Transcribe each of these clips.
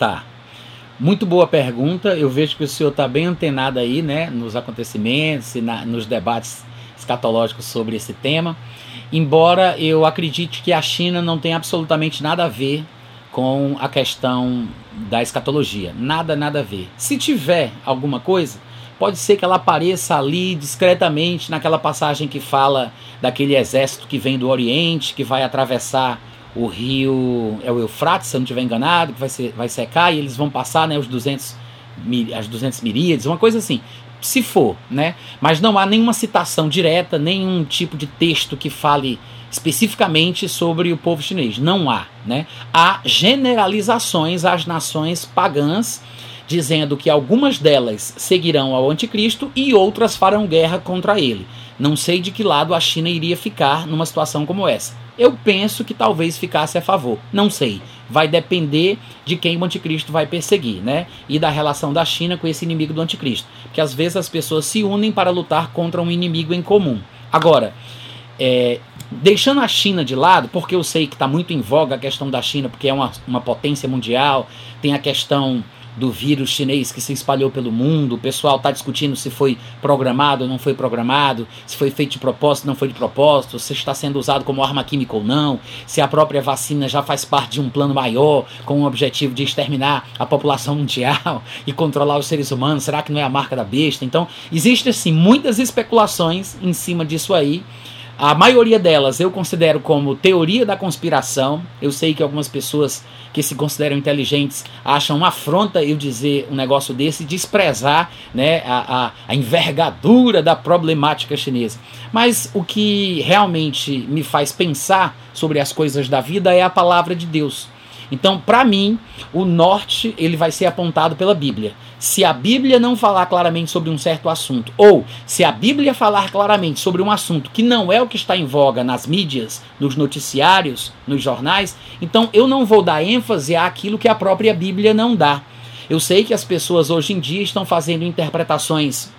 Tá. Muito boa pergunta. Eu vejo que o senhor está bem antenado aí, né, nos acontecimentos e na, nos debates escatológicos sobre esse tema. Embora eu acredite que a China não tem absolutamente nada a ver com a questão da escatologia. Nada, nada a ver. Se tiver alguma coisa, pode ser que ela apareça ali discretamente naquela passagem que fala daquele exército que vem do Oriente, que vai atravessar o rio, é o Eufrates, se eu não estiver enganado, que vai, ser, vai secar e eles vão passar né, os 200, as 200 miríades, uma coisa assim. Se for, né? Mas não há nenhuma citação direta, nenhum tipo de texto que fale especificamente sobre o povo chinês. Não há, né? Há generalizações às nações pagãs dizendo que algumas delas seguirão ao anticristo e outras farão guerra contra ele. Não sei de que lado a China iria ficar numa situação como essa. Eu penso que talvez ficasse a favor. Não sei. Vai depender de quem o anticristo vai perseguir, né? E da relação da China com esse inimigo do anticristo. Porque às vezes as pessoas se unem para lutar contra um inimigo em comum. Agora, é, deixando a China de lado, porque eu sei que está muito em voga a questão da China, porque é uma, uma potência mundial, tem a questão do vírus chinês que se espalhou pelo mundo. O pessoal está discutindo se foi programado ou não foi programado, se foi feito de propósito ou não foi de propósito, se está sendo usado como arma química ou não, se a própria vacina já faz parte de um plano maior com o objetivo de exterminar a população mundial e controlar os seres humanos. Será que não é a marca da besta? Então, existem assim muitas especulações em cima disso aí. A maioria delas eu considero como teoria da conspiração. Eu sei que algumas pessoas que se consideram inteligentes acham uma afronta eu dizer um negócio desse, desprezar né, a, a, a envergadura da problemática chinesa. Mas o que realmente me faz pensar sobre as coisas da vida é a palavra de Deus. Então, para mim, o norte ele vai ser apontado pela Bíblia. Se a Bíblia não falar claramente sobre um certo assunto, ou se a Bíblia falar claramente sobre um assunto que não é o que está em voga nas mídias, nos noticiários, nos jornais, então eu não vou dar ênfase àquilo que a própria Bíblia não dá. Eu sei que as pessoas hoje em dia estão fazendo interpretações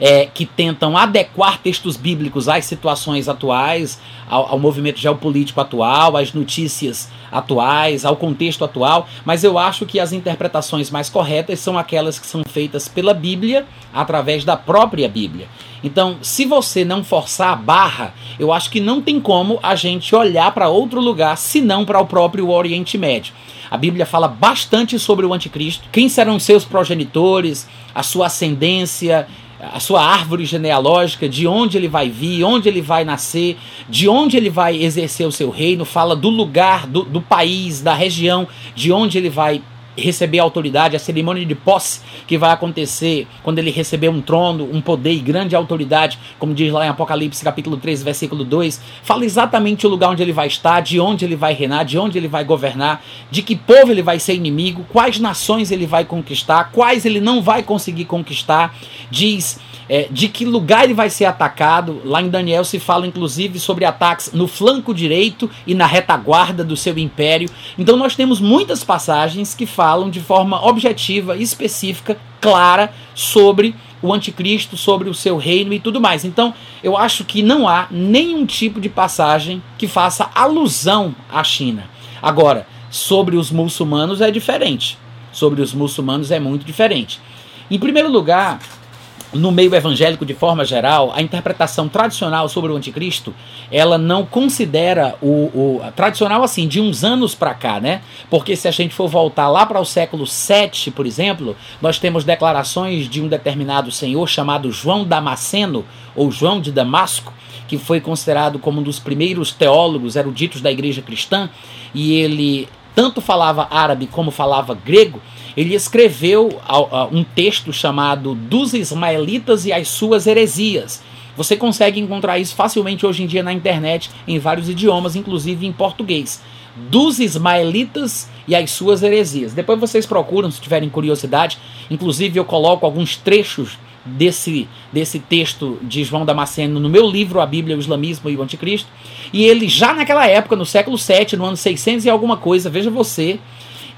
é, que tentam adequar textos bíblicos às situações atuais, ao, ao, movimento geopolítico atual, às notícias atuais, ao contexto atual, mas eu acho que as interpretações mais corretas são aquelas que são feitas pela Bíblia, através da própria Bíblia. Então, se você não forçar a barra, eu acho que não tem como a gente olhar para outro lugar senão para o próprio Oriente Médio. A Bíblia fala bastante sobre o anticristo, quem serão seus progenitores, a sua ascendência, a sua árvore genealógica, de onde ele vai vir, onde ele vai nascer, de onde ele vai exercer o seu reino, fala do lugar, do, do país, da região, de onde ele vai receber autoridade, a cerimônia de posse que vai acontecer quando ele receber um trono, um poder e grande autoridade, como diz lá em Apocalipse capítulo 3, versículo 2, fala exatamente o lugar onde ele vai estar, de onde ele vai reinar, de onde ele vai governar, de que povo ele vai ser inimigo, quais nações ele vai conquistar, quais ele não vai conseguir conquistar, diz é, de que lugar ele vai ser atacado. Lá em Daniel se fala inclusive sobre ataques no flanco direito e na retaguarda do seu império. Então nós temos muitas passagens que falam de forma objetiva, específica, clara sobre o anticristo, sobre o seu reino e tudo mais. Então, eu acho que não há nenhum tipo de passagem que faça alusão à China. Agora, sobre os muçulmanos é diferente. Sobre os muçulmanos é muito diferente. Em primeiro lugar, no meio evangélico de forma geral, a interpretação tradicional sobre o anticristo, ela não considera o, o tradicional assim de uns anos para cá, né? Porque se a gente for voltar lá para o século 7, por exemplo, nós temos declarações de um determinado senhor chamado João Damasceno ou João de Damasco, que foi considerado como um dos primeiros teólogos eruditos da igreja cristã, e ele tanto falava árabe como falava grego, ele escreveu um texto chamado Dos Ismaelitas e as Suas Heresias. Você consegue encontrar isso facilmente hoje em dia na internet, em vários idiomas, inclusive em português. Dos Ismaelitas e as Suas Heresias. Depois vocês procuram, se tiverem curiosidade. Inclusive, eu coloco alguns trechos desse, desse texto de João Damasceno no meu livro A Bíblia, o Islamismo e o Anticristo. E ele, já naquela época, no século 7, no ano 600 e alguma coisa, veja você,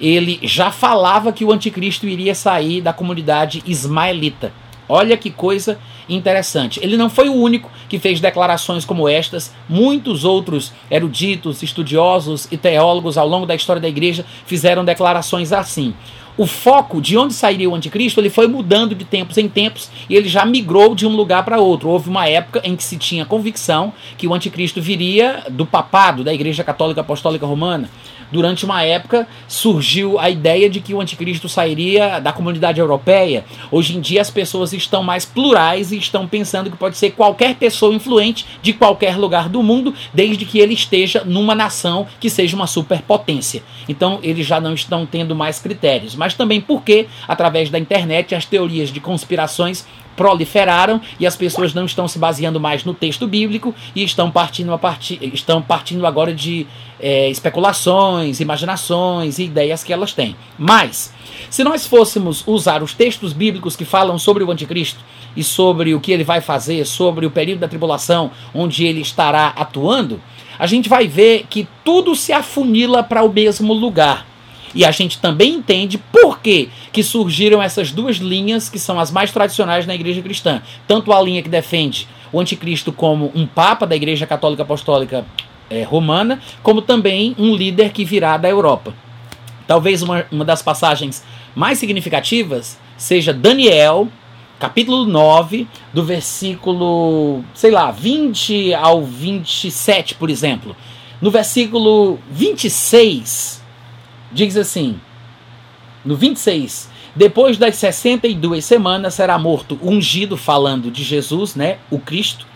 ele já falava que o anticristo iria sair da comunidade ismaelita. Olha que coisa interessante. Ele não foi o único que fez declarações como estas. Muitos outros eruditos, estudiosos e teólogos ao longo da história da igreja fizeram declarações assim. O foco de onde sairia o anticristo, ele foi mudando de tempos em tempos e ele já migrou de um lugar para outro. Houve uma época em que se tinha convicção que o anticristo viria do papado, da Igreja Católica Apostólica Romana durante uma época surgiu a ideia de que o anticristo sairia da comunidade europeia. Hoje em dia as pessoas estão mais plurais e estão pensando que pode ser qualquer pessoa influente de qualquer lugar do mundo, desde que ele esteja numa nação que seja uma superpotência. Então eles já não estão tendo mais critérios. Mas também porque, através da internet, as teorias de conspirações proliferaram e as pessoas não estão se baseando mais no texto bíblico e estão partindo, a partir, estão partindo agora de é, especulações, imaginações e ideias que elas têm. Mas, se nós fôssemos usar os textos bíblicos que falam sobre o anticristo e sobre o que ele vai fazer, sobre o período da tribulação, onde ele estará atuando, a gente vai ver que tudo se afunila para o mesmo lugar e a gente também entende por que, que surgiram essas duas linhas que são as mais tradicionais na igreja cristã. Tanto a linha que defende o anticristo como um papa da igreja católica apostólica é, romana, como também um líder que virá da Europa. Talvez uma, uma das passagens mais significativas seja Daniel, capítulo 9, do versículo, sei lá, 20 ao 27, por exemplo. No versículo 26, diz assim, no 26, depois das 62 semanas será morto ungido, falando de Jesus, né, o Cristo.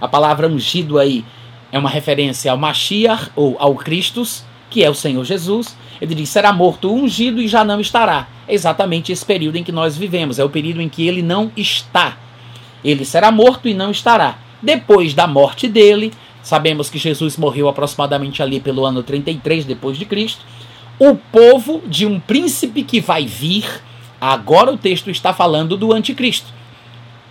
A palavra ungido aí é uma referência ao Mashiach ou ao Christus, que é o Senhor Jesus. Ele diz: será morto ungido e já não estará. É exatamente esse período em que nós vivemos, é o período em que ele não está. Ele será morto e não estará. Depois da morte dele, sabemos que Jesus morreu aproximadamente ali pelo ano 33 depois de Cristo o povo de um príncipe que vai vir. Agora o texto está falando do anticristo.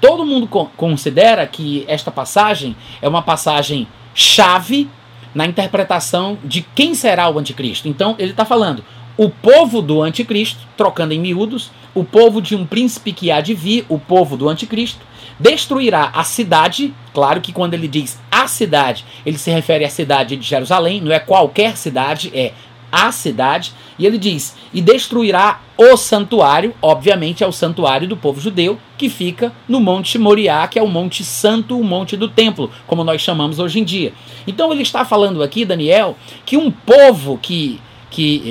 Todo mundo considera que esta passagem é uma passagem chave na interpretação de quem será o anticristo. Então ele está falando o povo do anticristo, trocando em miúdos, o povo de um príncipe que há de vir, o povo do anticristo, destruirá a cidade. Claro que quando ele diz a cidade, ele se refere à cidade de Jerusalém, não é qualquer cidade, é a cidade, e ele diz: e destruirá o santuário, obviamente é o santuário do povo judeu, que fica no Monte Moriá, que é o Monte Santo, o Monte do Templo, como nós chamamos hoje em dia. Então ele está falando aqui, Daniel, que um povo que. que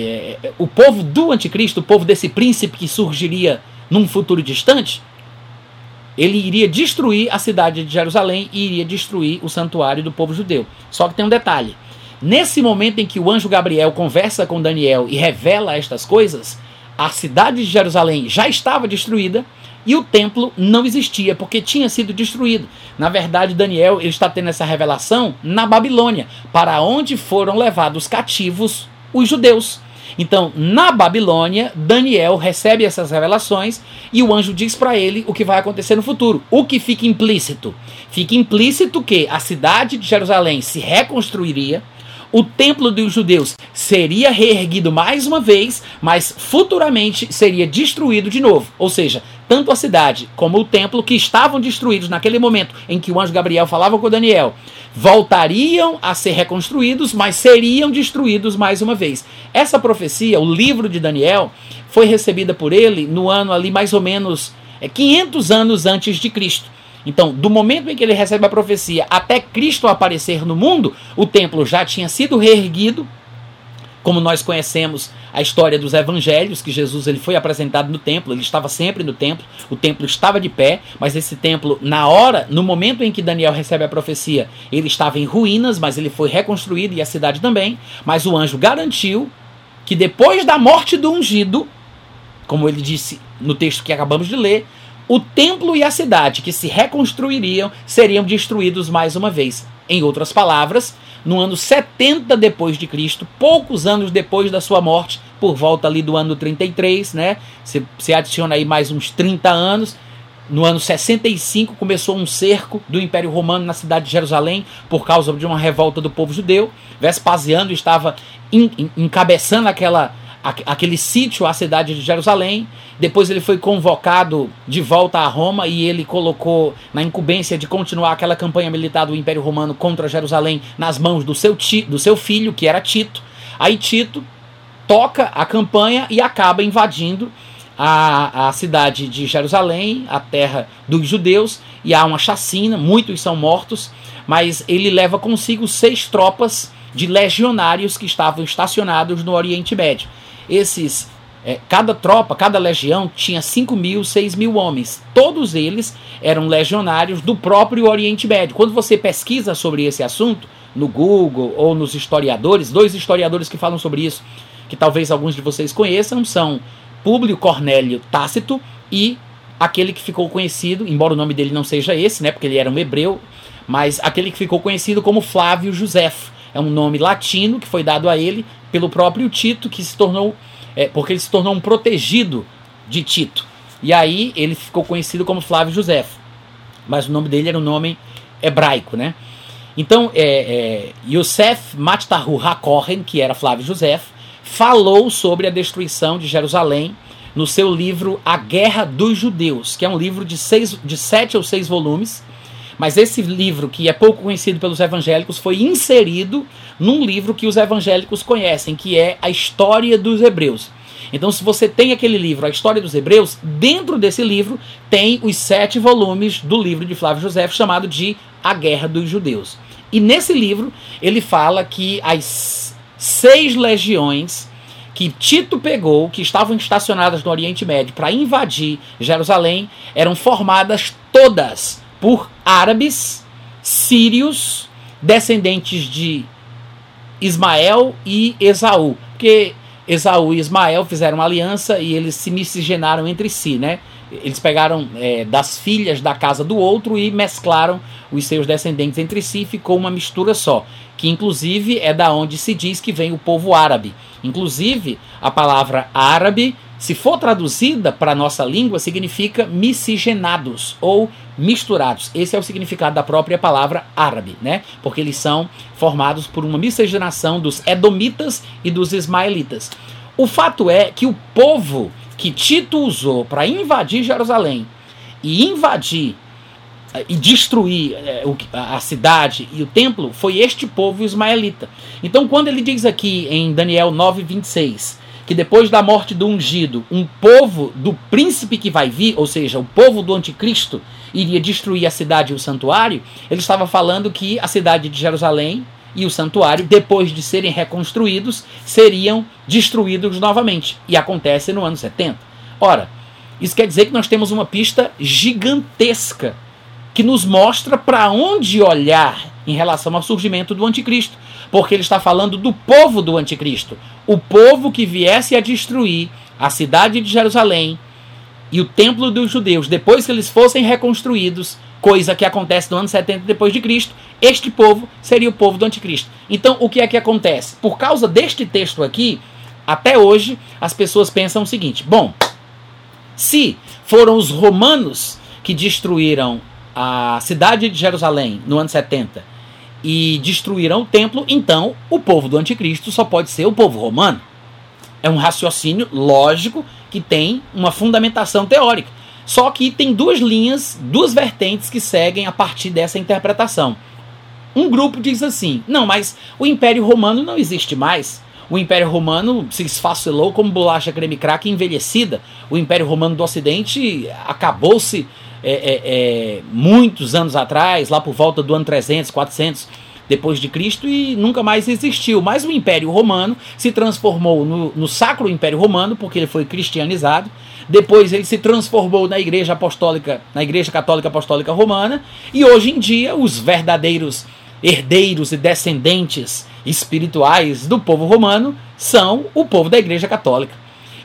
é, o povo do anticristo, o povo desse príncipe que surgiria num futuro distante, ele iria destruir a cidade de Jerusalém e iria destruir o santuário do povo judeu. Só que tem um detalhe Nesse momento em que o anjo Gabriel conversa com Daniel e revela estas coisas, a cidade de Jerusalém já estava destruída e o templo não existia porque tinha sido destruído. Na verdade, Daniel está tendo essa revelação na Babilônia, para onde foram levados cativos os judeus. Então, na Babilônia, Daniel recebe essas revelações e o anjo diz para ele o que vai acontecer no futuro. O que fica implícito? Fica implícito que a cidade de Jerusalém se reconstruiria o templo dos judeus seria reerguido mais uma vez, mas futuramente seria destruído de novo. Ou seja, tanto a cidade como o templo que estavam destruídos naquele momento em que o anjo Gabriel falava com Daniel, voltariam a ser reconstruídos, mas seriam destruídos mais uma vez. Essa profecia, o livro de Daniel, foi recebida por ele no ano ali mais ou menos 500 é, anos antes de Cristo. Então, do momento em que ele recebe a profecia até Cristo aparecer no mundo, o templo já tinha sido reerguido, como nós conhecemos a história dos evangelhos, que Jesus ele foi apresentado no templo, ele estava sempre no templo, o templo estava de pé, mas esse templo, na hora, no momento em que Daniel recebe a profecia, ele estava em ruínas, mas ele foi reconstruído e a cidade também. Mas o anjo garantiu que depois da morte do ungido, como ele disse no texto que acabamos de ler, o templo e a cidade que se reconstruiriam seriam destruídos mais uma vez. Em outras palavras, no ano 70 depois de Cristo, poucos anos depois da sua morte, por volta ali do ano 33, né? Se, se adiciona aí mais uns 30 anos. No ano 65 começou um cerco do Império Romano na cidade de Jerusalém por causa de uma revolta do povo judeu. Vespasiano estava encabeçando aquela aquele sítio à cidade de Jerusalém. Depois ele foi convocado de volta a Roma e ele colocou na incumbência de continuar aquela campanha militar do Império Romano contra Jerusalém nas mãos do seu, do seu filho, que era Tito. Aí Tito toca a campanha e acaba invadindo a, a cidade de Jerusalém, a terra dos judeus, e há uma chacina, muitos são mortos, mas ele leva consigo seis tropas de legionários que estavam estacionados no Oriente Médio. Esses, é, cada tropa, cada legião tinha 5 mil, 6 mil homens. Todos eles eram legionários do próprio Oriente Médio. Quando você pesquisa sobre esse assunto, no Google ou nos historiadores, dois historiadores que falam sobre isso, que talvez alguns de vocês conheçam, são Públio Cornélio Tácito e aquele que ficou conhecido, embora o nome dele não seja esse, né, porque ele era um hebreu, mas aquele que ficou conhecido como Flávio Josefo. É um nome latino que foi dado a ele pelo próprio Tito, que se tornou, é, porque ele se tornou um protegido de Tito. E aí ele ficou conhecido como Flávio Josefo. Mas o nome dele era um nome hebraico, né? Então, é, é, Yosef Mattahu HaKohen, que era Flávio Josefo, falou sobre a destruição de Jerusalém no seu livro A Guerra dos Judeus, que é um livro de, seis, de sete ou seis volumes. Mas esse livro, que é pouco conhecido pelos evangélicos, foi inserido num livro que os evangélicos conhecem, que é a História dos Hebreus. Então, se você tem aquele livro, A História dos Hebreus, dentro desse livro tem os sete volumes do livro de Flávio José, chamado de A Guerra dos Judeus. E nesse livro ele fala que as seis legiões que Tito pegou, que estavam estacionadas no Oriente Médio para invadir Jerusalém, eram formadas todas por árabes, sírios, descendentes de Ismael e Esaú. Porque Esaú e Ismael fizeram aliança e eles se miscigenaram entre si, né? Eles pegaram é, das filhas da casa do outro e mesclaram os seus descendentes entre si, ficou uma mistura só, que inclusive é da onde se diz que vem o povo árabe. Inclusive, a palavra árabe, se for traduzida para a nossa língua, significa miscigenados ou misturados. Esse é o significado da própria palavra árabe, né? Porque eles são formados por uma miscigenação dos edomitas e dos ismaelitas. O fato é que o povo que Tito usou para invadir Jerusalém e invadir eh, e destruir eh, a cidade e o templo foi este povo ismaelita. Então, quando ele diz aqui em Daniel 9:26 que depois da morte do ungido, um povo do príncipe que vai vir, ou seja, o povo do anticristo, iria destruir a cidade e o santuário, ele estava falando que a cidade de Jerusalém e o santuário, depois de serem reconstruídos, seriam destruídos novamente. E acontece no ano 70. Ora, isso quer dizer que nós temos uma pista gigantesca que nos mostra para onde olhar em relação ao surgimento do anticristo, porque ele está falando do povo do anticristo, o povo que viesse a destruir a cidade de Jerusalém e o templo dos judeus depois que eles fossem reconstruídos coisa que acontece no ano 70 depois de Cristo, este povo seria o povo do anticristo. Então, o que é que acontece? Por causa deste texto aqui, até hoje as pessoas pensam o seguinte: bom, se foram os romanos que destruíram a cidade de Jerusalém no ano 70 e destruíram o templo, então o povo do anticristo só pode ser o povo romano. É um raciocínio lógico que tem uma fundamentação teórica. Só que tem duas linhas, duas vertentes que seguem a partir dessa interpretação. Um grupo diz assim: não, mas o Império Romano não existe mais. O Império Romano se esfacelou como bolacha creme crack envelhecida. O Império Romano do Ocidente acabou-se é, é, é, muitos anos atrás, lá por volta do ano 300, 400 depois de Cristo e nunca mais existiu. Mas o Império Romano se transformou no, no Sacro Império Romano porque ele foi cristianizado depois ele se transformou na Igreja Apostólica, na Igreja Católica Apostólica Romana, e hoje em dia os verdadeiros herdeiros e descendentes espirituais do povo romano são o povo da Igreja Católica.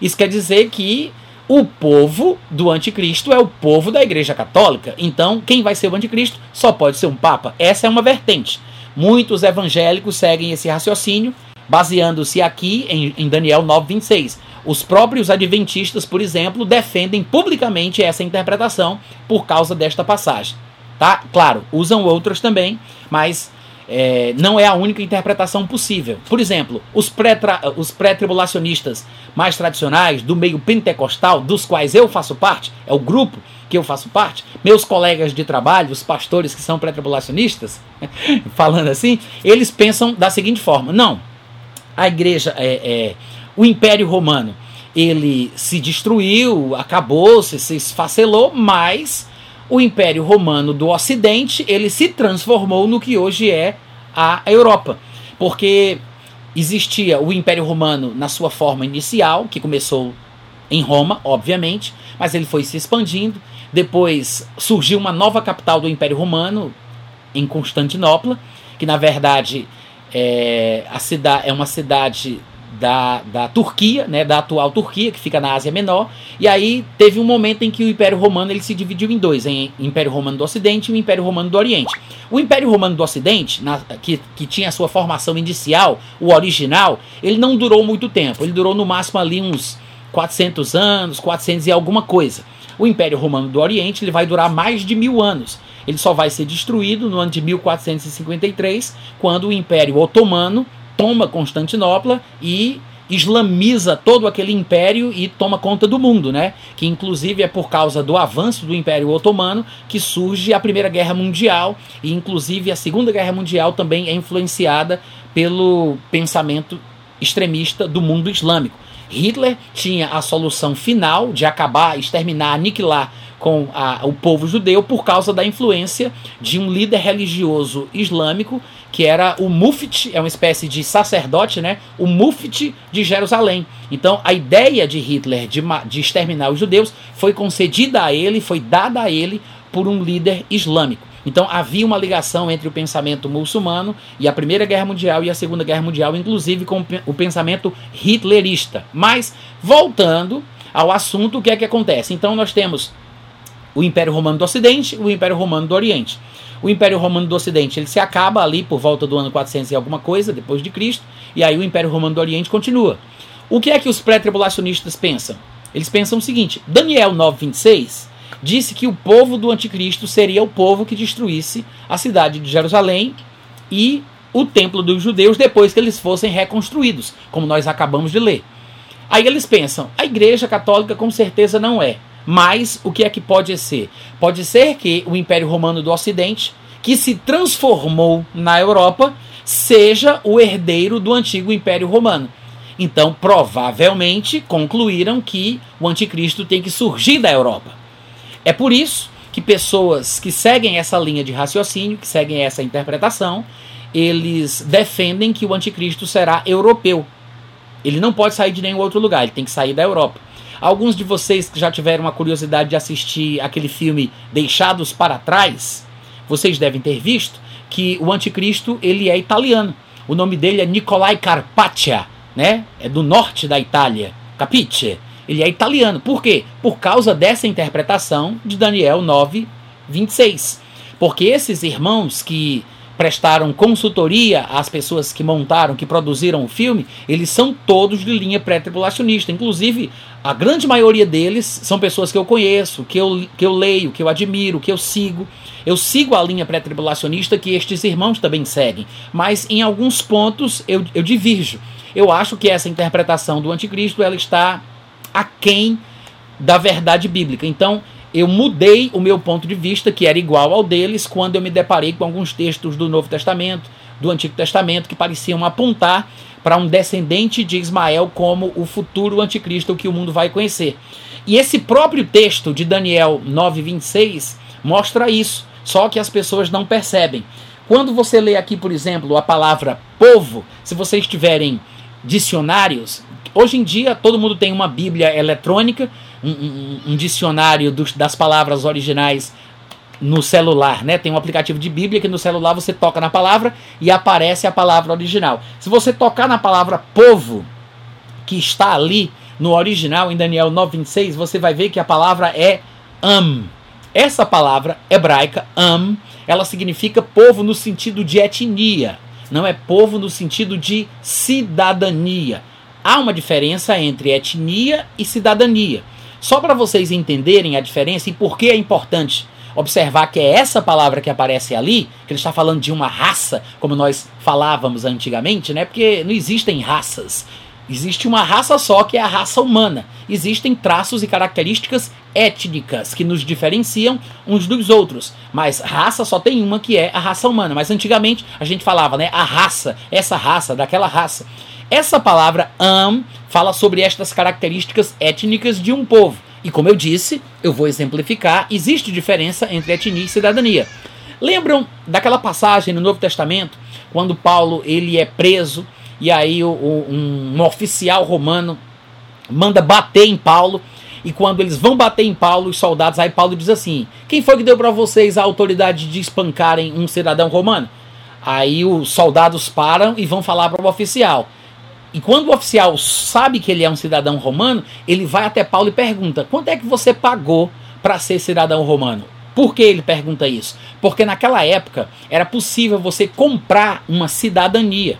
Isso quer dizer que o povo do anticristo é o povo da Igreja Católica. Então, quem vai ser o anticristo só pode ser um papa. Essa é uma vertente. Muitos evangélicos seguem esse raciocínio, baseando-se aqui em, em Daniel 9:26. Os próprios adventistas, por exemplo, defendem publicamente essa interpretação por causa desta passagem. Tá? Claro, usam outras também, mas é, não é a única interpretação possível. Por exemplo, os pré-tribulacionistas mais tradicionais, do meio pentecostal, dos quais eu faço parte, é o grupo que eu faço parte, meus colegas de trabalho, os pastores que são pré-tribulacionistas, falando assim, eles pensam da seguinte forma: não, a igreja, é, é, o Império Romano, ele se destruiu, acabou, se, se esfacelou, mas o Império Romano do Ocidente ele se transformou no que hoje é a Europa, porque existia o Império Romano na sua forma inicial, que começou em Roma, obviamente, mas ele foi se expandindo. Depois surgiu uma nova capital do Império Romano em Constantinopla, que na verdade é, a cidade é uma cidade da, da Turquia, né, da atual Turquia, que fica na Ásia Menor, e aí teve um momento em que o Império Romano ele se dividiu em dois, em Império Romano do Ocidente e o Império Romano do Oriente. O Império Romano do Ocidente, na, que, que tinha a sua formação inicial, o original, ele não durou muito tempo, ele durou no máximo ali uns 400 anos, 400 e alguma coisa. O Império Romano do Oriente ele vai durar mais de mil anos. Ele só vai ser destruído no ano de 1453, quando o Império Otomano toma Constantinopla e islamiza todo aquele império e toma conta do mundo, né? Que inclusive é por causa do avanço do Império Otomano que surge a Primeira Guerra Mundial e inclusive a Segunda Guerra Mundial também é influenciada pelo pensamento extremista do mundo islâmico. Hitler tinha a solução final de acabar, exterminar, aniquilar com a, o povo judeu por causa da influência de um líder religioso islâmico que era o Mufti, é uma espécie de sacerdote, né? O Mufti de Jerusalém. Então, a ideia de Hitler de, de exterminar os judeus foi concedida a ele, foi dada a ele por um líder islâmico. Então havia uma ligação entre o pensamento muçulmano e a Primeira Guerra Mundial e a Segunda Guerra Mundial, inclusive com o pensamento hitlerista. Mas, voltando ao assunto, o que é que acontece? Então nós temos o Império Romano do Ocidente e o Império Romano do Oriente. O Império Romano do Ocidente ele se acaba ali por volta do ano 400 e alguma coisa depois de Cristo, e aí o Império Romano do Oriente continua. O que é que os pré-tribulacionistas pensam? Eles pensam o seguinte: Daniel 9:26 disse que o povo do anticristo seria o povo que destruísse a cidade de Jerusalém e o templo dos judeus depois que eles fossem reconstruídos, como nós acabamos de ler. Aí eles pensam: a Igreja Católica com certeza não é. Mas o que é que pode ser? Pode ser que o Império Romano do Ocidente, que se transformou na Europa, seja o herdeiro do antigo Império Romano. Então, provavelmente, concluíram que o anticristo tem que surgir da Europa. É por isso que pessoas que seguem essa linha de raciocínio, que seguem essa interpretação, eles defendem que o anticristo será europeu. Ele não pode sair de nenhum outro lugar, ele tem que sair da Europa. Alguns de vocês que já tiveram a curiosidade de assistir aquele filme Deixados para Trás, vocês devem ter visto que o anticristo ele é italiano. O nome dele é Nicolai Carpaccia, né? É do norte da Itália. Capiche? Ele é italiano. Por quê? Por causa dessa interpretação de Daniel 9, 26. Porque esses irmãos que prestaram consultoria às pessoas que montaram, que produziram o filme, eles são todos de linha pré-tribulacionista. Inclusive, a grande maioria deles são pessoas que eu conheço, que eu, que eu leio, que eu admiro, que eu sigo. Eu sigo a linha pré-tribulacionista que estes irmãos também seguem. Mas em alguns pontos eu, eu divirjo. Eu acho que essa interpretação do anticristo ela está aquém da verdade bíblica. Então, eu mudei o meu ponto de vista, que era igual ao deles, quando eu me deparei com alguns textos do Novo Testamento, do Antigo Testamento, que pareciam apontar para um descendente de Ismael como o futuro anticristo que o mundo vai conhecer. E esse próprio texto de Daniel 9:26 mostra isso, só que as pessoas não percebem. Quando você lê aqui, por exemplo, a palavra povo, se vocês tiverem dicionários, hoje em dia todo mundo tem uma Bíblia eletrônica, um, um, dicionário dos, das palavras originais no celular, né? Tem um aplicativo de Bíblia que no celular você toca na palavra e aparece a palavra original. Se você tocar na palavra povo, que está ali no original em Daniel 9:26, você vai ver que a palavra é am. Essa palavra hebraica am, ela significa povo no sentido de etnia, não é povo no sentido de cidadania. Há uma diferença entre etnia e cidadania. Só para vocês entenderem a diferença e por que é importante observar que é essa palavra que aparece ali, que ele está falando de uma raça, como nós falávamos antigamente, né? Porque não existem raças. Existe uma raça só, que é a raça humana. Existem traços e características étnicas que nos diferenciam uns dos outros. Mas raça só tem uma, que é a raça humana. Mas antigamente a gente falava, né? A raça, essa raça, daquela raça. Essa palavra am fala sobre estas características étnicas de um povo. E como eu disse, eu vou exemplificar, existe diferença entre etnia e cidadania. Lembram daquela passagem no Novo Testamento, quando Paulo ele é preso e aí o, o, um, um oficial romano manda bater em Paulo. E quando eles vão bater em Paulo, os soldados, aí Paulo diz assim: Quem foi que deu para vocês a autoridade de espancarem um cidadão romano? Aí os soldados param e vão falar para o oficial. E quando o oficial sabe que ele é um cidadão romano, ele vai até Paulo e pergunta: quanto é que você pagou para ser cidadão romano? Por que ele pergunta isso? Porque naquela época era possível você comprar uma cidadania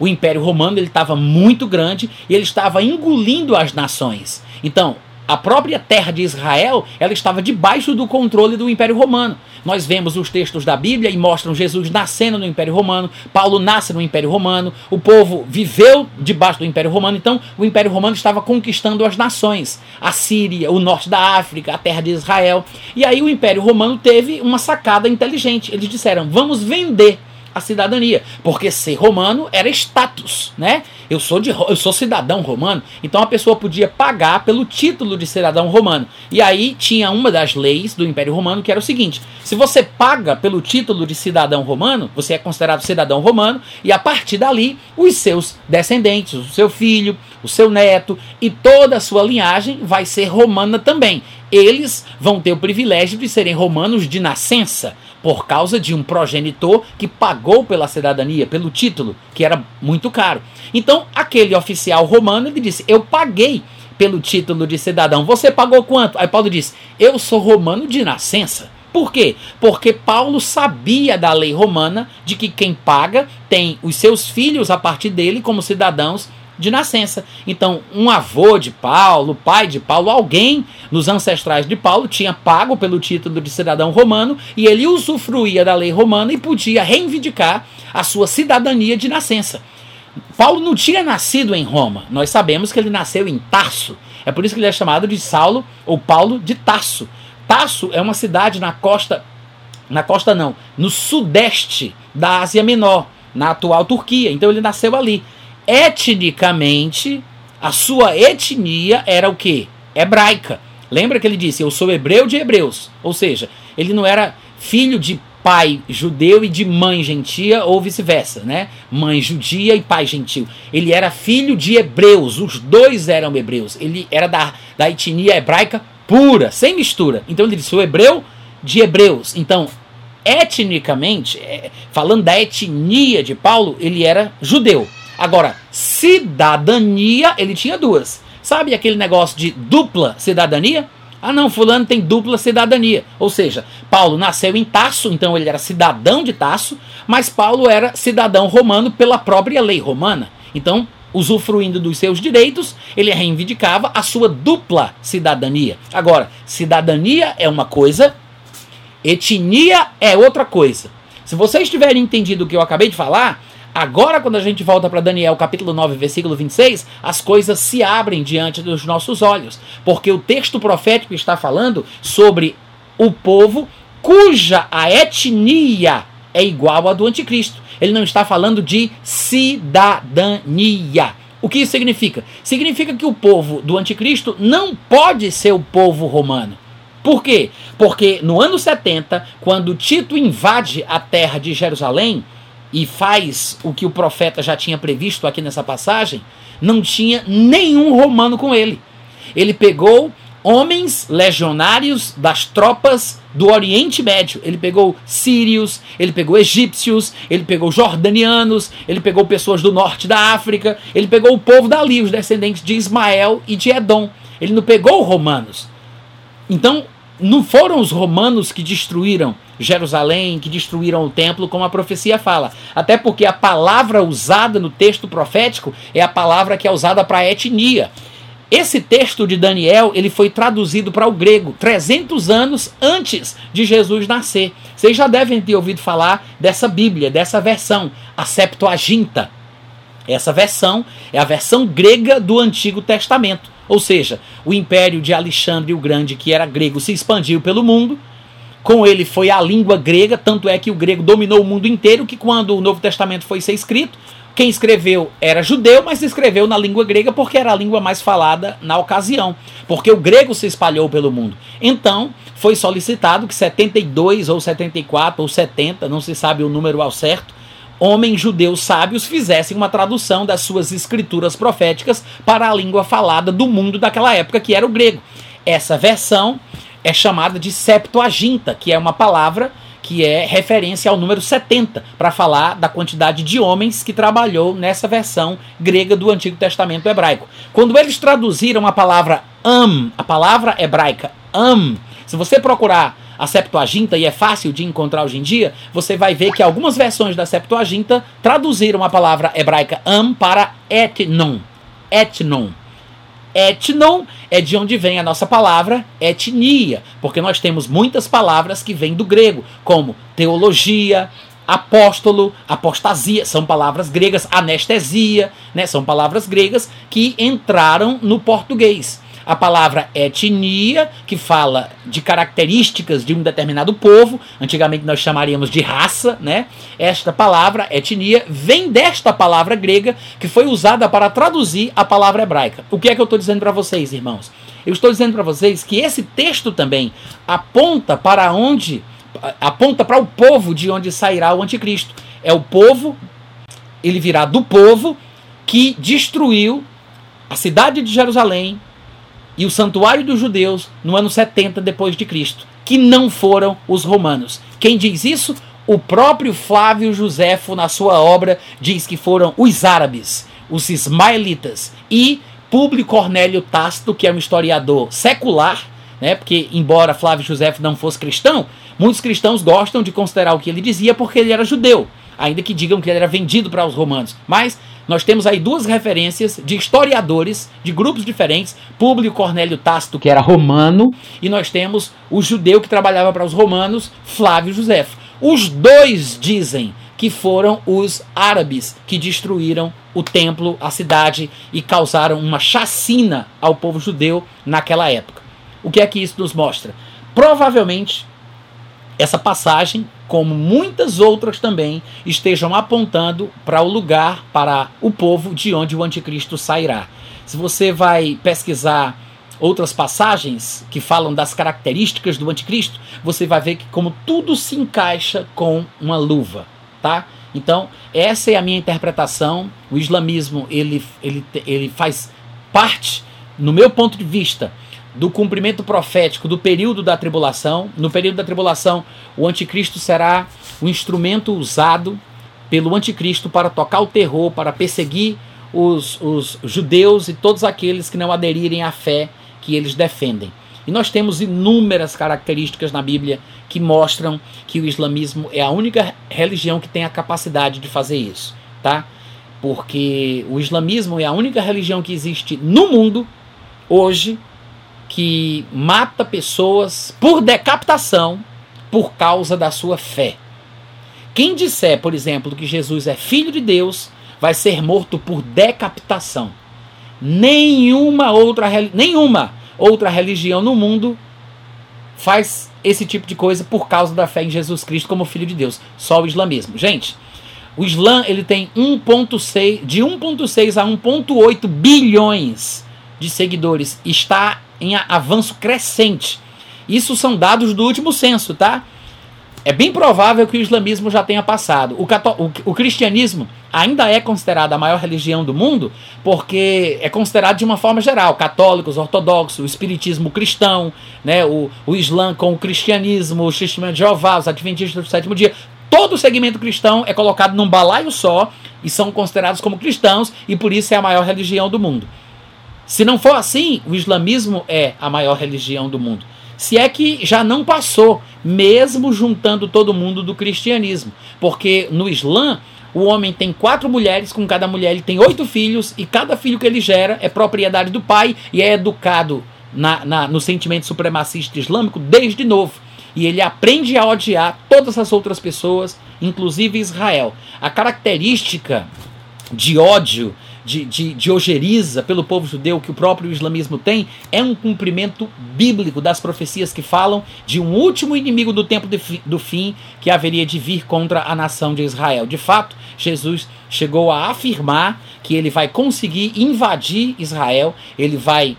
o Império Romano ele estava muito grande e ele estava engolindo as nações. Então, a própria terra de Israel, ela estava debaixo do controle do Império Romano. Nós vemos os textos da Bíblia e mostram Jesus nascendo no Império Romano, Paulo nasce no Império Romano, o povo viveu debaixo do Império Romano, então o Império Romano estava conquistando as nações, a Síria, o norte da África, a terra de Israel. E aí o Império Romano teve uma sacada inteligente. Eles disseram: "Vamos vender a cidadania, porque ser romano era status, né? Eu sou de eu sou cidadão romano, então a pessoa podia pagar pelo título de cidadão romano. E aí tinha uma das leis do Império Romano que era o seguinte: se você paga pelo título de cidadão romano, você é considerado cidadão romano e a partir dali os seus descendentes, o seu filho, o seu neto e toda a sua linhagem vai ser romana também. Eles vão ter o privilégio de serem romanos de nascença por causa de um progenitor que pagou pela cidadania, pelo título, que era muito caro. Então, aquele oficial romano ele disse: Eu paguei pelo título de cidadão. Você pagou quanto? Aí Paulo disse: Eu sou romano de nascença. Por quê? Porque Paulo sabia da lei romana de que quem paga tem os seus filhos a partir dele como cidadãos de nascença. Então, um avô de Paulo, pai de Paulo, alguém nos ancestrais de Paulo tinha pago pelo título de cidadão romano e ele usufruía da lei romana e podia reivindicar a sua cidadania de nascença. Paulo não tinha nascido em Roma. Nós sabemos que ele nasceu em Tarso. É por isso que ele é chamado de Saulo ou Paulo de Tarso. Tarso é uma cidade na costa na costa não, no sudeste da Ásia Menor, na atual Turquia. Então ele nasceu ali etnicamente, a sua etnia era o que? Hebraica. Lembra que ele disse: Eu sou hebreu de hebreus. Ou seja, ele não era filho de pai judeu e de mãe gentia, ou vice-versa, né? Mãe judia e pai gentil. Ele era filho de hebreus, os dois eram hebreus. Ele era da, da etnia hebraica pura, sem mistura. Então ele disse: o hebreu de hebreus. Então, etnicamente, é, falando da etnia de Paulo, ele era judeu. Agora, cidadania, ele tinha duas. Sabe aquele negócio de dupla cidadania? Ah, não, Fulano tem dupla cidadania. Ou seja, Paulo nasceu em Tasso, então ele era cidadão de Tasso, mas Paulo era cidadão romano pela própria lei romana. Então, usufruindo dos seus direitos, ele reivindicava a sua dupla cidadania. Agora, cidadania é uma coisa, etnia é outra coisa. Se vocês tiverem entendido o que eu acabei de falar, Agora, quando a gente volta para Daniel capítulo 9, versículo 26, as coisas se abrem diante dos nossos olhos, porque o texto profético está falando sobre o povo cuja a etnia é igual à do anticristo. Ele não está falando de cidadania. O que isso significa? Significa que o povo do anticristo não pode ser o povo romano. Por quê? Porque no ano 70, quando Tito invade a terra de Jerusalém, e faz o que o profeta já tinha previsto aqui nessa passagem, não tinha nenhum romano com ele. Ele pegou homens legionários das tropas do Oriente Médio. Ele pegou sírios, ele pegou egípcios, ele pegou jordanianos, ele pegou pessoas do norte da África, ele pegou o povo dali, os descendentes de Ismael e de Edom. Ele não pegou romanos. Então, não foram os romanos que destruíram Jerusalém, que destruíram o templo, como a profecia fala. Até porque a palavra usada no texto profético é a palavra que é usada para etnia. Esse texto de Daniel, ele foi traduzido para o grego 300 anos antes de Jesus nascer. Vocês já devem ter ouvido falar dessa Bíblia, dessa versão, a Septuaginta. Essa versão é a versão grega do Antigo Testamento. Ou seja, o império de Alexandre o Grande, que era grego, se expandiu pelo mundo. Com ele foi a língua grega, tanto é que o grego dominou o mundo inteiro, que quando o Novo Testamento foi ser escrito, quem escreveu era judeu, mas escreveu na língua grega porque era a língua mais falada na ocasião, porque o grego se espalhou pelo mundo. Então, foi solicitado que 72 ou 74 ou 70, não se sabe o número ao certo, homens judeus sábios fizessem uma tradução das suas escrituras proféticas para a língua falada do mundo daquela época, que era o grego. Essa versão é chamada de Septuaginta, que é uma palavra que é referência ao número 70, para falar da quantidade de homens que trabalhou nessa versão grega do Antigo Testamento hebraico. Quando eles traduziram a palavra am, a palavra hebraica am, se você procurar a Septuaginta, e é fácil de encontrar hoje em dia, você vai ver que algumas versões da Septuaginta traduziram a palavra hebraica am para etnon. Etnon. Etnon é de onde vem a nossa palavra etnia, porque nós temos muitas palavras que vêm do grego, como teologia, apóstolo, apostasia, são palavras gregas, anestesia, né, são palavras gregas que entraram no português a palavra etnia, que fala de características de um determinado povo, antigamente nós chamaríamos de raça, né? Esta palavra, etnia, vem desta palavra grega que foi usada para traduzir a palavra hebraica. O que é que eu estou dizendo para vocês, irmãos? Eu estou dizendo para vocês que esse texto também aponta para onde aponta para o povo de onde sairá o anticristo. É o povo, ele virá do povo que destruiu a cidade de Jerusalém, e o santuário dos judeus no ano 70 depois de Cristo, que não foram os romanos. Quem diz isso? O próprio Flávio Josefo na sua obra diz que foram os árabes, os ismaelitas e Públio Cornélio Tácito, que é um historiador secular, né, porque embora Flávio Josefo não fosse cristão, muitos cristãos gostam de considerar o que ele dizia porque ele era judeu, ainda que digam que ele era vendido para os romanos. Mas nós temos aí duas referências de historiadores de grupos diferentes, Públio Cornélio Tácito, que era romano, e nós temos o judeu que trabalhava para os romanos, Flávio Josefo. Os dois dizem que foram os árabes que destruíram o templo, a cidade e causaram uma chacina ao povo judeu naquela época. O que é que isso nos mostra? Provavelmente essa passagem, como muitas outras também, estejam apontando para o lugar, para o povo de onde o anticristo sairá. Se você vai pesquisar outras passagens que falam das características do anticristo, você vai ver que como tudo se encaixa com uma luva, tá? Então, essa é a minha interpretação. O islamismo, ele, ele, ele faz parte, no meu ponto de vista, do cumprimento profético do período da tribulação. No período da tribulação, o anticristo será o instrumento usado pelo anticristo para tocar o terror, para perseguir os, os judeus e todos aqueles que não aderirem à fé que eles defendem. E nós temos inúmeras características na Bíblia que mostram que o islamismo é a única religião que tem a capacidade de fazer isso, tá? Porque o islamismo é a única religião que existe no mundo hoje que mata pessoas por decapitação por causa da sua fé. Quem disser, por exemplo, que Jesus é filho de Deus, vai ser morto por decapitação. Nenhuma outra, nenhuma outra religião no mundo faz esse tipo de coisa por causa da fé em Jesus Cristo como filho de Deus. Só o islamismo. Gente, o Islã ele tem 1.6 de 1.6 a 1.8 bilhões de seguidores. Está em avanço crescente. Isso são dados do último censo, tá? É bem provável que o islamismo já tenha passado. O, o, o, cristianismo ainda é considerado a maior religião do mundo porque é considerado de uma forma geral. Católicos, ortodoxos, o espiritismo cristão, né, o, o islã com o cristianismo, o testemunho de Jeová, os adventistas do sétimo dia. Todo o segmento cristão é colocado num balaio só e são considerados como cristãos e por isso é a maior religião do mundo. Se não for assim, o islamismo é a maior religião do mundo. Se é que já não passou, mesmo juntando todo mundo do cristianismo. Porque no Islã, o homem tem quatro mulheres, com cada mulher ele tem oito filhos, e cada filho que ele gera é propriedade do pai e é educado na, na, no sentimento supremacista islâmico desde novo. E ele aprende a odiar todas as outras pessoas, inclusive Israel. A característica de ódio de, de, de ojeriza pelo povo judeu que o próprio islamismo tem é um cumprimento bíblico das profecias que falam de um último inimigo do tempo de, do fim que haveria de vir contra a nação de Israel. De fato, Jesus chegou a afirmar que ele vai conseguir invadir Israel, ele vai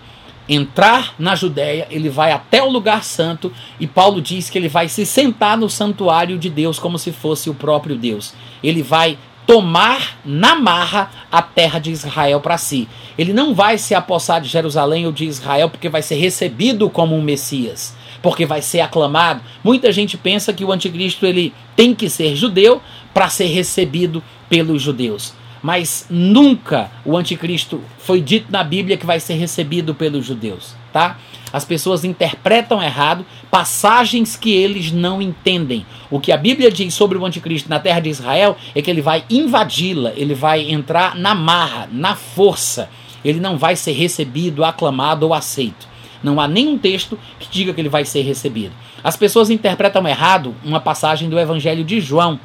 entrar na Judéia, ele vai até o lugar santo e Paulo diz que ele vai se sentar no santuário de Deus como se fosse o próprio Deus. Ele vai tomar na marra a terra de Israel para si. Ele não vai se apossar de Jerusalém ou de Israel porque vai ser recebido como um Messias, porque vai ser aclamado. Muita gente pensa que o anticristo ele tem que ser judeu para ser recebido pelos judeus. Mas nunca o anticristo foi dito na Bíblia que vai ser recebido pelos judeus, tá? As pessoas interpretam errado passagens que eles não entendem. O que a Bíblia diz sobre o anticristo na terra de Israel é que ele vai invadi-la, ele vai entrar na marra, na força. Ele não vai ser recebido, aclamado ou aceito. Não há nenhum texto que diga que ele vai ser recebido. As pessoas interpretam errado uma passagem do Evangelho de João,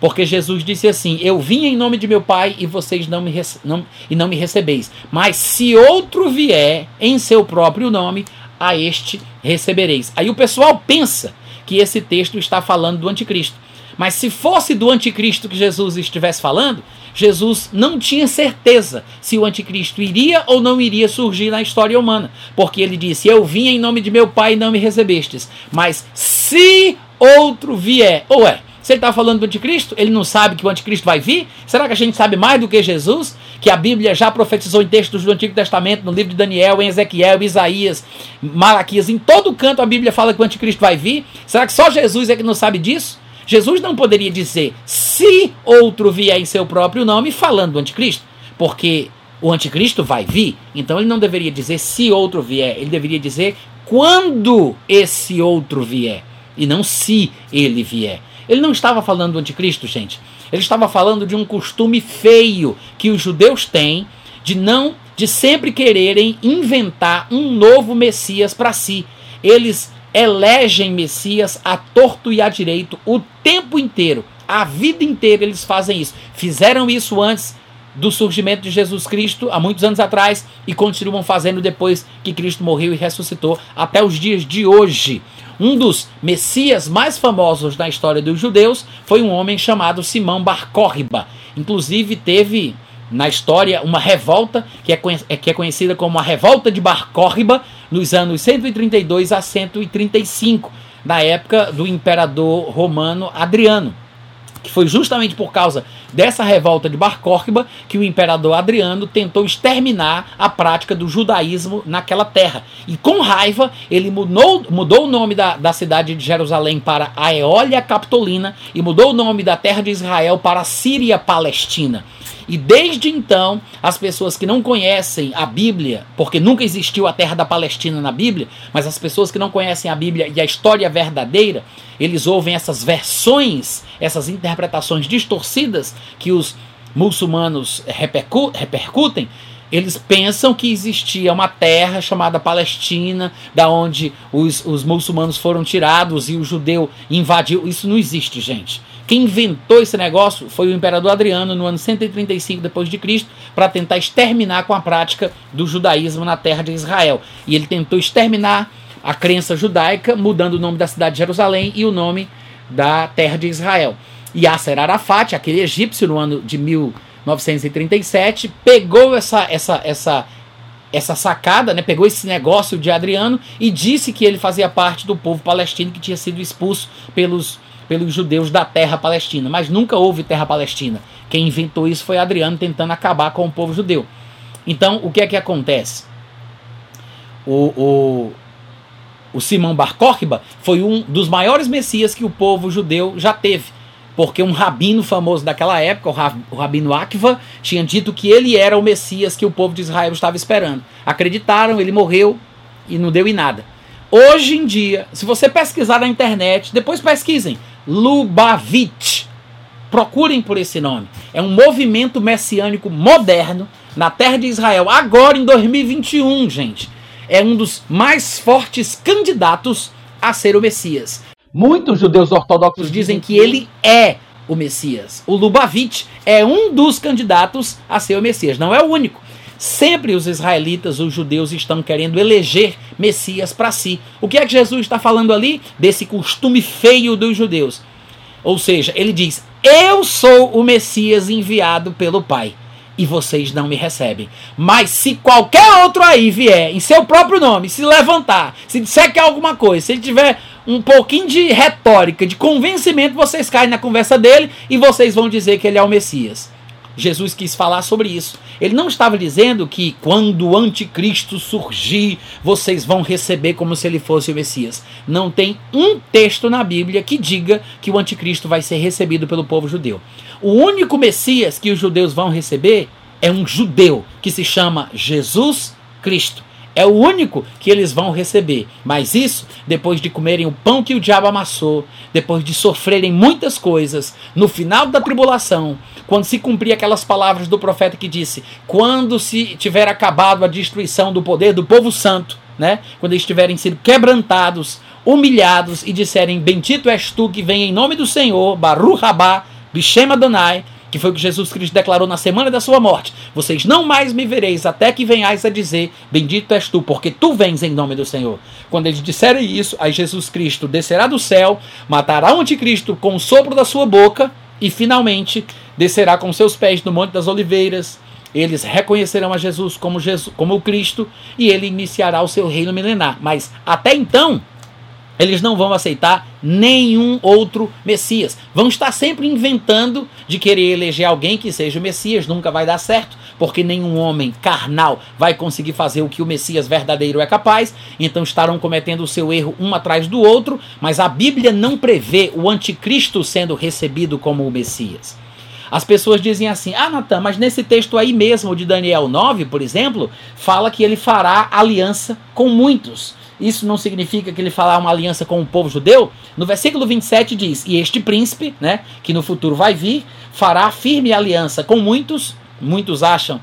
porque Jesus disse assim: Eu vim em nome de meu Pai e vocês não me, não, e não me recebeis. Mas se outro vier em seu próprio nome, a este recebereis. Aí o pessoal pensa que esse texto está falando do anticristo. Mas se fosse do anticristo que Jesus estivesse falando, Jesus não tinha certeza se o anticristo iria ou não iria surgir na história humana. Porque ele disse: Eu vim em nome de meu pai e não me recebestes. Mas se outro vier, ou é, se ele está falando do anticristo, ele não sabe que o anticristo vai vir? Será que a gente sabe mais do que Jesus? Que a Bíblia já profetizou em textos do Antigo Testamento, no livro de Daniel, em Ezequiel, Isaías, Malaquias, em todo canto a Bíblia fala que o anticristo vai vir. Será que só Jesus é que não sabe disso? Jesus não poderia dizer se outro vier em seu próprio nome falando do anticristo, porque o anticristo vai vir, então ele não deveria dizer se outro vier, ele deveria dizer quando esse outro vier, e não se ele vier. Ele não estava falando do anticristo, gente. Ele estava falando de um costume feio que os judeus têm de não de sempre quererem inventar um novo Messias para si. Eles elegem Messias a torto e a direito o tempo inteiro. A vida inteira eles fazem isso. Fizeram isso antes do surgimento de Jesus Cristo há muitos anos atrás e continuam fazendo depois que Cristo morreu e ressuscitou até os dias de hoje. Um dos messias mais famosos na história dos judeus foi um homem chamado Simão Bar Corriba. Inclusive teve na história uma revolta que é, é, que é conhecida como a Revolta de Bar Corriba nos anos 132 a 135, na época do imperador romano Adriano que foi justamente por causa dessa revolta de Bar Córqueba que o imperador Adriano tentou exterminar a prática do judaísmo naquela terra. E com raiva, ele mudou, mudou o nome da, da cidade de Jerusalém para Aeólia Capitolina e mudou o nome da terra de Israel para Síria Palestina. E desde então, as pessoas que não conhecem a Bíblia, porque nunca existiu a terra da Palestina na Bíblia, mas as pessoas que não conhecem a Bíblia e a história verdadeira, eles ouvem essas versões, essas interpretações distorcidas que os muçulmanos repercutem eles pensam que existia uma terra chamada Palestina, da onde os, os muçulmanos foram tirados e o judeu invadiu. Isso não existe, gente. Quem inventou esse negócio foi o imperador Adriano no ano 135 depois de Cristo para tentar exterminar com a prática do judaísmo na terra de Israel. E ele tentou exterminar a crença judaica, mudando o nome da cidade de Jerusalém e o nome da terra de Israel. E Yasser Arafat, aquele egípcio no ano de 1937, pegou essa essa essa essa sacada, né, pegou esse negócio de Adriano e disse que ele fazia parte do povo palestino que tinha sido expulso pelos pelos judeus da terra palestina, mas nunca houve terra palestina. Quem inventou isso foi Adriano tentando acabar com o povo judeu. Então, o que é que acontece? O, o, o Simão Bar Kokhba foi um dos maiores messias que o povo judeu já teve. Porque um rabino famoso daquela época, o rabino Akiva, tinha dito que ele era o Messias que o povo de Israel estava esperando. Acreditaram, ele morreu e não deu em nada. Hoje em dia, se você pesquisar na internet, depois pesquisem, Lubavitch. Procurem por esse nome. É um movimento messiânico moderno na terra de Israel, agora em 2021, gente. É um dos mais fortes candidatos a ser o Messias. Muitos judeus ortodoxos dizem que ele é o Messias. O Lubavitch é um dos candidatos a ser o Messias, não é o único. Sempre os israelitas, os judeus, estão querendo eleger Messias para si. O que é que Jesus está falando ali? Desse costume feio dos judeus. Ou seja, ele diz: Eu sou o Messias enviado pelo Pai e vocês não me recebem. Mas se qualquer outro aí vier em seu próprio nome, se levantar, se disser que é alguma coisa, se ele tiver um pouquinho de retórica, de convencimento, vocês caem na conversa dele e vocês vão dizer que ele é o Messias. Jesus quis falar sobre isso. Ele não estava dizendo que quando o anticristo surgir, vocês vão receber como se ele fosse o Messias. Não tem um texto na Bíblia que diga que o anticristo vai ser recebido pelo povo judeu. O único Messias que os judeus vão receber é um judeu que se chama Jesus Cristo. É o único que eles vão receber. Mas isso depois de comerem o pão que o diabo amassou, depois de sofrerem muitas coisas, no final da tribulação, quando se cumprir aquelas palavras do profeta que disse: quando se tiver acabado a destruição do poder do povo santo, né? Quando eles tiverem sido quebrantados, humilhados e disserem: Bendito és tu que vem em nome do Senhor, Baruch Rabá, Bishem Adonai, que foi o que Jesus Cristo declarou na semana da sua morte. Vocês não mais me vereis até que venhais a dizer: Bendito és tu, porque tu vens em nome do Senhor. Quando eles disserem isso, aí Jesus Cristo descerá do céu, matará o anticristo com o sopro da sua boca e finalmente descerá com seus pés no Monte das Oliveiras. Eles reconhecerão a Jesus como, Jesus, como o Cristo e ele iniciará o seu reino milenar. Mas até então, eles não vão aceitar nenhum outro Messias. Vão estar sempre inventando de querer eleger alguém que seja o Messias, nunca vai dar certo, porque nenhum homem carnal vai conseguir fazer o que o Messias verdadeiro é capaz, então estarão cometendo o seu erro um atrás do outro, mas a Bíblia não prevê o anticristo sendo recebido como o Messias. As pessoas dizem assim: ah, Natan, mas nesse texto aí mesmo de Daniel 9, por exemplo, fala que ele fará aliança com muitos isso não significa que ele fará uma aliança com o povo judeu? No versículo 27 diz: E este príncipe, né, que no futuro vai vir, fará firme aliança com muitos, muitos acham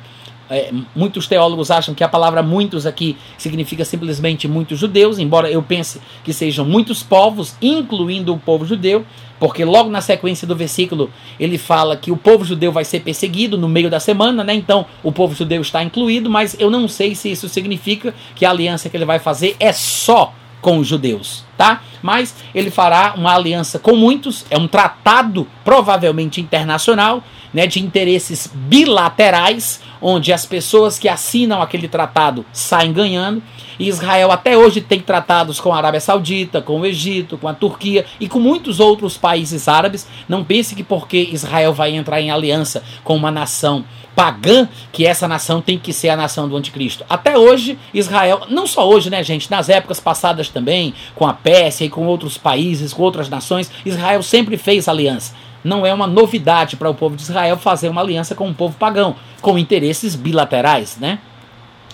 é, muitos teólogos acham que a palavra muitos aqui significa simplesmente muitos judeus, embora eu pense que sejam muitos povos, incluindo o povo judeu, porque logo na sequência do versículo ele fala que o povo judeu vai ser perseguido no meio da semana, né? Então o povo judeu está incluído, mas eu não sei se isso significa que a aliança que ele vai fazer é só com os judeus, tá? Mas ele fará uma aliança com muitos, é um tratado provavelmente internacional né, de interesses bilaterais, onde as pessoas que assinam aquele tratado saem ganhando. E Israel até hoje tem tratados com a Arábia Saudita, com o Egito, com a Turquia e com muitos outros países árabes. Não pense que porque Israel vai entrar em aliança com uma nação pagã, que essa nação tem que ser a nação do anticristo. Até hoje, Israel, não só hoje, né, gente, nas épocas passadas também, com a Pérsia e com outros países, com outras nações, Israel sempre fez aliança não é uma novidade para o povo de Israel fazer uma aliança com o povo pagão, com interesses bilaterais, né?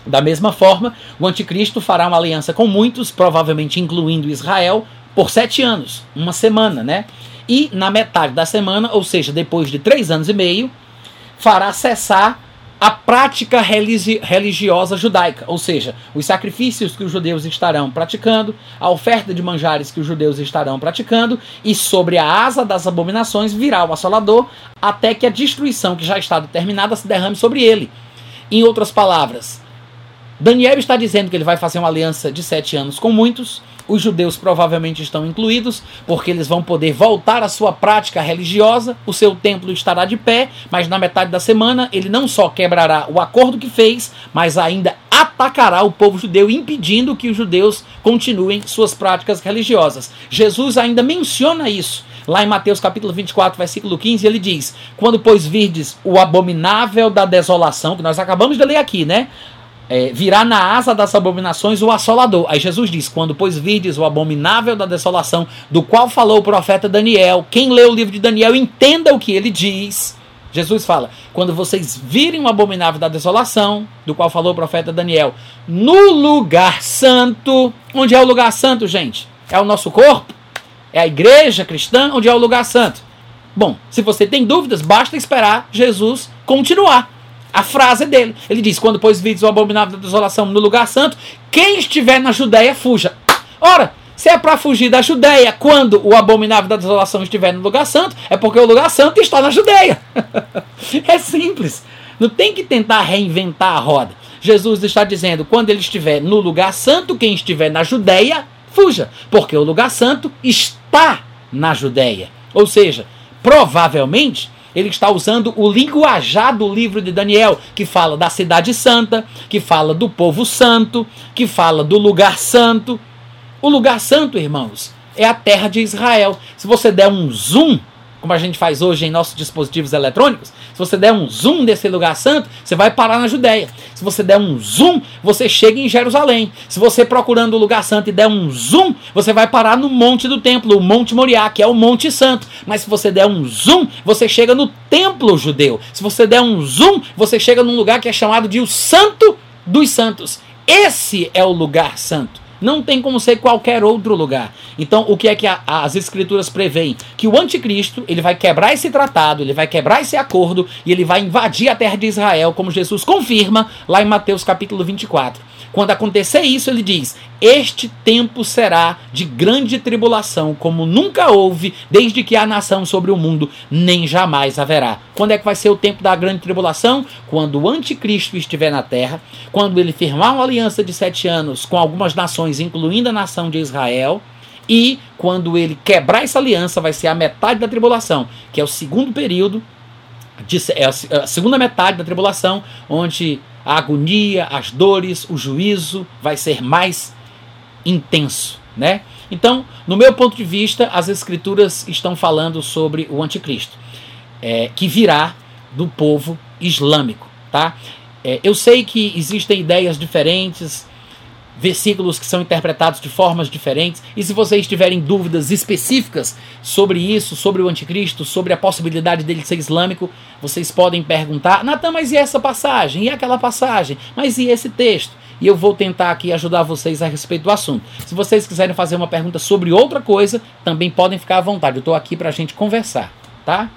Da mesma forma, o anticristo fará uma aliança com muitos, provavelmente incluindo Israel, por sete anos, uma semana, né? E na metade da semana, ou seja, depois de três anos e meio, fará cessar a prática religi religiosa judaica, ou seja, os sacrifícios que os judeus estarão praticando, a oferta de manjares que os judeus estarão praticando, e sobre a asa das abominações virá o assolador, até que a destruição que já está determinada se derrame sobre ele. Em outras palavras, Daniel está dizendo que ele vai fazer uma aliança de sete anos com muitos, os judeus provavelmente estão incluídos, porque eles vão poder voltar à sua prática religiosa, o seu templo estará de pé, mas na metade da semana ele não só quebrará o acordo que fez, mas ainda atacará o povo judeu, impedindo que os judeus continuem suas práticas religiosas. Jesus ainda menciona isso. Lá em Mateus capítulo 24, versículo 15, ele diz: Quando, pois, virdes o abominável da desolação, que nós acabamos de ler aqui, né? É, virá na asa das abominações o assolador. Aí Jesus diz: Quando, pois, vides o abominável da desolação, do qual falou o profeta Daniel, quem lê o livro de Daniel entenda o que ele diz. Jesus fala: Quando vocês virem o abominável da desolação, do qual falou o profeta Daniel, no lugar santo. Onde é o lugar santo, gente? É o nosso corpo? É a igreja cristã? Onde é o lugar santo? Bom, se você tem dúvidas, basta esperar Jesus continuar. A frase dele. Ele diz: Quando pôs vídeos o abominável da desolação no lugar santo, quem estiver na Judéia, fuja. Ora, se é para fugir da Judéia quando o abominável da desolação estiver no lugar santo, é porque o lugar santo está na Judéia. é simples. Não tem que tentar reinventar a roda. Jesus está dizendo: quando ele estiver no lugar santo, quem estiver na Judéia, fuja, porque o lugar santo está na Judéia. Ou seja, provavelmente ele está usando o linguajar do livro de Daniel, que fala da cidade santa, que fala do povo santo, que fala do lugar santo. O lugar santo, irmãos, é a terra de Israel. Se você der um zoom como a gente faz hoje em nossos dispositivos eletrônicos, se você der um zoom desse lugar santo, você vai parar na Judéia. Se você der um zoom, você chega em Jerusalém. Se você procurando o lugar santo e der um zoom, você vai parar no Monte do Templo, o Monte Moriá, que é o Monte Santo. Mas se você der um zoom, você chega no Templo Judeu. Se você der um zoom, você chega num lugar que é chamado de o Santo dos Santos. Esse é o lugar santo. Não tem como ser qualquer outro lugar. Então, o que é que a, as escrituras preveem? Que o anticristo, ele vai quebrar esse tratado, ele vai quebrar esse acordo e ele vai invadir a terra de Israel, como Jesus confirma lá em Mateus capítulo 24. Quando acontecer isso, ele diz: Este tempo será de grande tribulação, como nunca houve desde que há nação sobre o mundo, nem jamais haverá. Quando é que vai ser o tempo da grande tribulação? Quando o anticristo estiver na terra, quando ele firmar uma aliança de sete anos com algumas nações, incluindo a nação de Israel. E quando ele quebrar essa aliança, vai ser a metade da tribulação, que é o segundo período, de, é a segunda metade da tribulação, onde a agonia, as dores, o juízo vai ser mais intenso, né? Então, no meu ponto de vista, as escrituras estão falando sobre o anticristo, é, que virá do povo islâmico, tá? É, eu sei que existem ideias diferentes, versículos que são interpretados de formas diferentes. E se vocês tiverem dúvidas específicas sobre isso, sobre o anticristo, sobre a possibilidade dele ser islâmico, vocês podem perguntar: Natan, mas e essa passagem? E aquela passagem? Mas e esse texto? E eu vou tentar aqui ajudar vocês a respeito do assunto. Se vocês quiserem fazer uma pergunta sobre outra coisa, também podem ficar à vontade. Eu estou aqui para a gente conversar, tá?